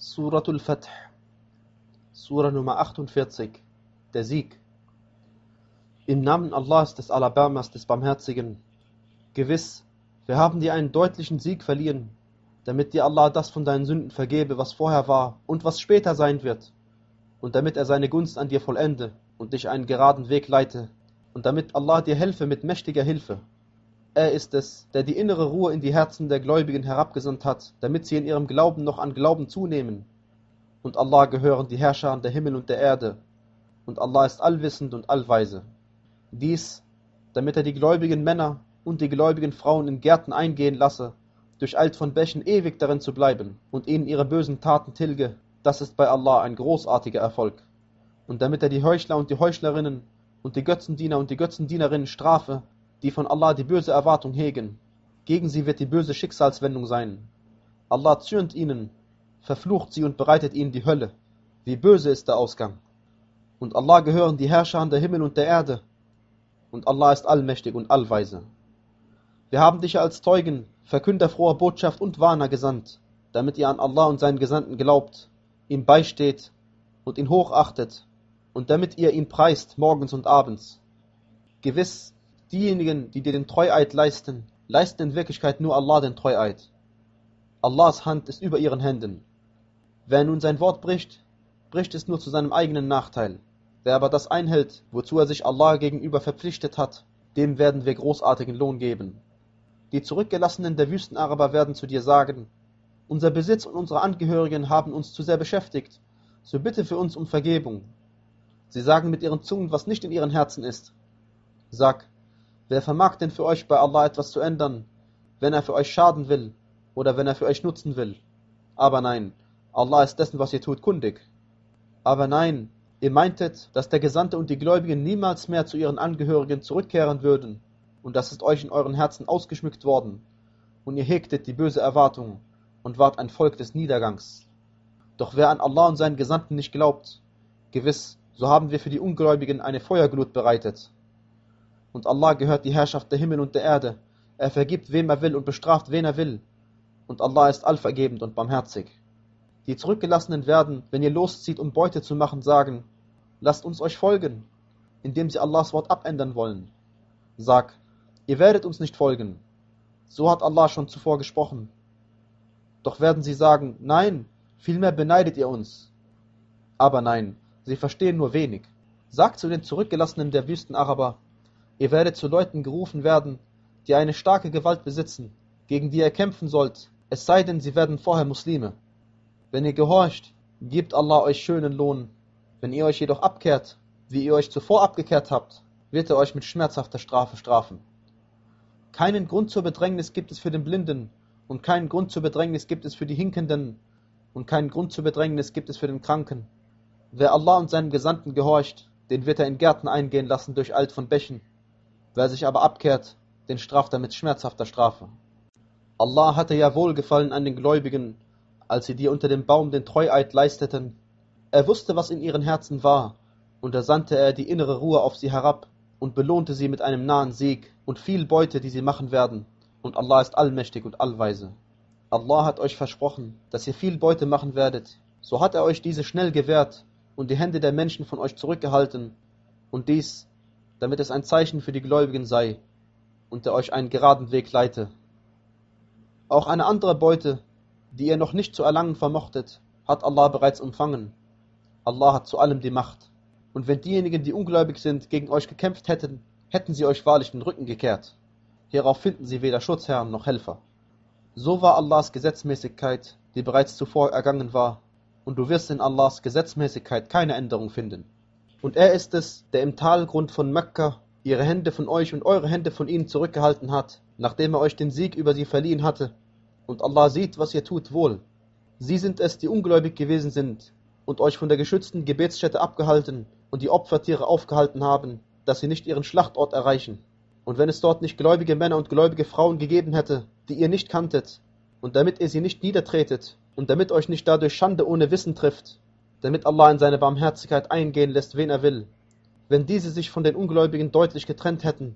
Suratul Fath, Surah Nummer 48, der Sieg. Im Namen Allahs des Alabamas, des Barmherzigen. Gewiss, wir haben dir einen deutlichen Sieg verliehen, damit dir Allah das von deinen Sünden vergebe, was vorher war und was später sein wird, und damit er seine Gunst an dir vollende und dich einen geraden Weg leite, und damit Allah dir helfe mit mächtiger Hilfe. Er ist es, der die innere Ruhe in die Herzen der Gläubigen herabgesandt hat, damit sie in ihrem Glauben noch an Glauben zunehmen. Und Allah gehören die Herrscher der Himmel und der Erde. Und Allah ist allwissend und allweise. Dies, damit er die gläubigen Männer und die gläubigen Frauen in Gärten eingehen lasse, durcheilt von Bächen ewig darin zu bleiben und ihnen ihre bösen Taten tilge, das ist bei Allah ein großartiger Erfolg. Und damit er die Heuchler und die Heuchlerinnen und die Götzendiener und die Götzendienerinnen strafe, die von Allah die böse Erwartung hegen. Gegen sie wird die böse Schicksalswendung sein. Allah zürnt ihnen, verflucht sie und bereitet ihnen die Hölle. Wie böse ist der Ausgang. Und Allah gehören die Herrscher an der Himmel und der Erde. Und Allah ist allmächtig und allweise. Wir haben dich als Zeugen, Verkünder froher Botschaft und Warner gesandt, damit ihr an Allah und seinen Gesandten glaubt, ihm beisteht und ihn hochachtet und damit ihr ihn preist morgens und abends. Gewiss, Diejenigen, die dir den Treueid leisten, leisten in Wirklichkeit nur Allah den Treueid. Allahs Hand ist über ihren Händen. Wer nun sein Wort bricht, bricht es nur zu seinem eigenen Nachteil. Wer aber das einhält, wozu er sich Allah gegenüber verpflichtet hat, dem werden wir großartigen Lohn geben. Die Zurückgelassenen der Wüstenaraber werden zu dir sagen, unser Besitz und unsere Angehörigen haben uns zu sehr beschäftigt, so bitte für uns um Vergebung. Sie sagen mit ihren Zungen, was nicht in ihren Herzen ist. Sag, Wer vermag denn für euch bei Allah etwas zu ändern, wenn er für euch schaden will oder wenn er für euch nutzen will? Aber nein, Allah ist dessen, was ihr tut, kundig. Aber nein, ihr meintet, dass der Gesandte und die Gläubigen niemals mehr zu ihren Angehörigen zurückkehren würden, und das ist euch in euren Herzen ausgeschmückt worden, und ihr hegtet die böse Erwartung und wart ein Volk des Niedergangs. Doch wer an Allah und seinen Gesandten nicht glaubt, gewiss, so haben wir für die Ungläubigen eine Feuerglut bereitet, und Allah gehört die Herrschaft der Himmel und der Erde. Er vergibt, wem er will und bestraft, wen er will. Und Allah ist allvergebend und barmherzig. Die Zurückgelassenen werden, wenn ihr loszieht, um Beute zu machen, sagen, lasst uns euch folgen, indem sie Allahs Wort abändern wollen. Sag, ihr werdet uns nicht folgen. So hat Allah schon zuvor gesprochen. Doch werden sie sagen, nein, vielmehr beneidet ihr uns. Aber nein, sie verstehen nur wenig. Sagt zu den Zurückgelassenen der Wüstenaraber, Ihr werdet zu Leuten gerufen werden, die eine starke Gewalt besitzen, gegen die ihr kämpfen sollt, es sei denn, sie werden vorher Muslime. Wenn ihr gehorcht, gibt Allah euch schönen Lohn. Wenn ihr euch jedoch abkehrt, wie ihr euch zuvor abgekehrt habt, wird er euch mit schmerzhafter Strafe strafen. Keinen Grund zur Bedrängnis gibt es für den Blinden, und keinen Grund zur Bedrängnis gibt es für die Hinkenden, und keinen Grund zur Bedrängnis gibt es für den Kranken. Wer Allah und seinem Gesandten gehorcht, den wird er in Gärten eingehen lassen durch Alt von Bächen. Wer sich aber abkehrt, den straft er mit schmerzhafter Strafe. Allah hatte ja Wohlgefallen an den Gläubigen, als sie dir unter dem Baum den Treueid leisteten. Er wusste, was in ihren Herzen war, und da sandte er die innere Ruhe auf sie herab und belohnte sie mit einem nahen Sieg und viel Beute, die sie machen werden. Und Allah ist allmächtig und allweise. Allah hat euch versprochen, dass ihr viel Beute machen werdet. So hat er euch diese schnell gewährt und die Hände der Menschen von euch zurückgehalten. Und dies damit es ein Zeichen für die Gläubigen sei und er euch einen geraden Weg leite. Auch eine andere Beute, die ihr noch nicht zu erlangen vermochtet, hat Allah bereits empfangen. Allah hat zu allem die Macht. Und wenn diejenigen, die ungläubig sind, gegen euch gekämpft hätten, hätten sie euch wahrlich den Rücken gekehrt. Hierauf finden sie weder Schutzherren noch Helfer. So war Allahs Gesetzmäßigkeit, die bereits zuvor ergangen war, und du wirst in Allahs Gesetzmäßigkeit keine Änderung finden. Und er ist es, der im Talgrund von Mekka ihre Hände von euch und eure Hände von ihnen zurückgehalten hat, nachdem er euch den Sieg über sie verliehen hatte. Und Allah sieht, was ihr tut, wohl. Sie sind es, die ungläubig gewesen sind und euch von der geschützten Gebetsstätte abgehalten und die Opfertiere aufgehalten haben, dass sie nicht ihren Schlachtort erreichen. Und wenn es dort nicht gläubige Männer und gläubige Frauen gegeben hätte, die ihr nicht kanntet, und damit ihr sie nicht niedertretet, und damit euch nicht dadurch Schande ohne Wissen trifft, damit Allah in seine Barmherzigkeit eingehen lässt, wen er will. Wenn diese sich von den Ungläubigen deutlich getrennt hätten,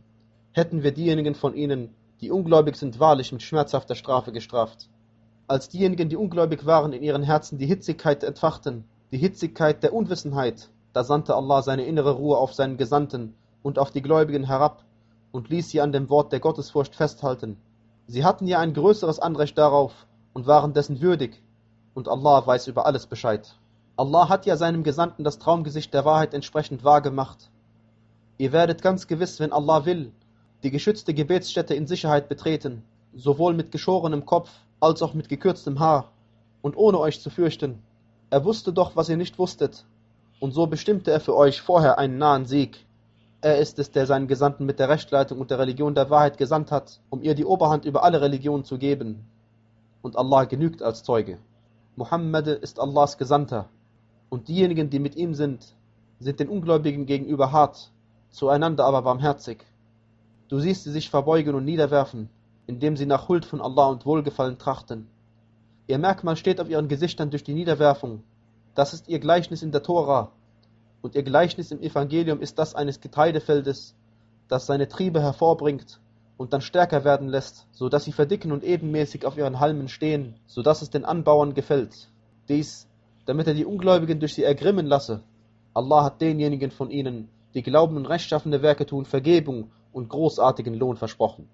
hätten wir diejenigen von ihnen, die ungläubig sind, wahrlich mit schmerzhafter Strafe gestraft. Als diejenigen, die ungläubig waren, in ihren Herzen die Hitzigkeit entfachten, die Hitzigkeit der Unwissenheit, da sandte Allah seine innere Ruhe auf seinen Gesandten und auf die Gläubigen herab und ließ sie an dem Wort der Gottesfurcht festhalten. Sie hatten ja ein größeres Anrecht darauf und waren dessen würdig, und Allah weiß über alles Bescheid. Allah hat ja seinem Gesandten das Traumgesicht der Wahrheit entsprechend wahrgemacht. Ihr werdet ganz gewiss, wenn Allah will, die geschützte Gebetsstätte in Sicherheit betreten, sowohl mit geschorenem Kopf als auch mit gekürztem Haar, und ohne euch zu fürchten. Er wusste doch, was ihr nicht wusstet, und so bestimmte er für euch vorher einen nahen Sieg. Er ist es, der seinen Gesandten mit der Rechtleitung und der Religion der Wahrheit gesandt hat, um ihr die Oberhand über alle Religionen zu geben. Und Allah genügt als Zeuge. Muhammad ist Allahs Gesandter, und diejenigen, die mit ihm sind, sind den Ungläubigen gegenüber hart, zueinander aber barmherzig. Du siehst sie sich verbeugen und niederwerfen, indem sie nach Huld von Allah und Wohlgefallen trachten. Ihr Merkmal steht auf ihren Gesichtern durch die Niederwerfung. Das ist ihr Gleichnis in der Tora, und ihr Gleichnis im Evangelium ist das eines Getreidefeldes, das seine Triebe hervorbringt und dann stärker werden lässt, so dass sie verdicken und ebenmäßig auf ihren Halmen stehen, so dass es den Anbauern gefällt. Dies, damit er die Ungläubigen durch sie ergrimmen lasse. Allah hat denjenigen von ihnen, die glauben und rechtschaffene Werke tun, Vergebung und großartigen Lohn versprochen.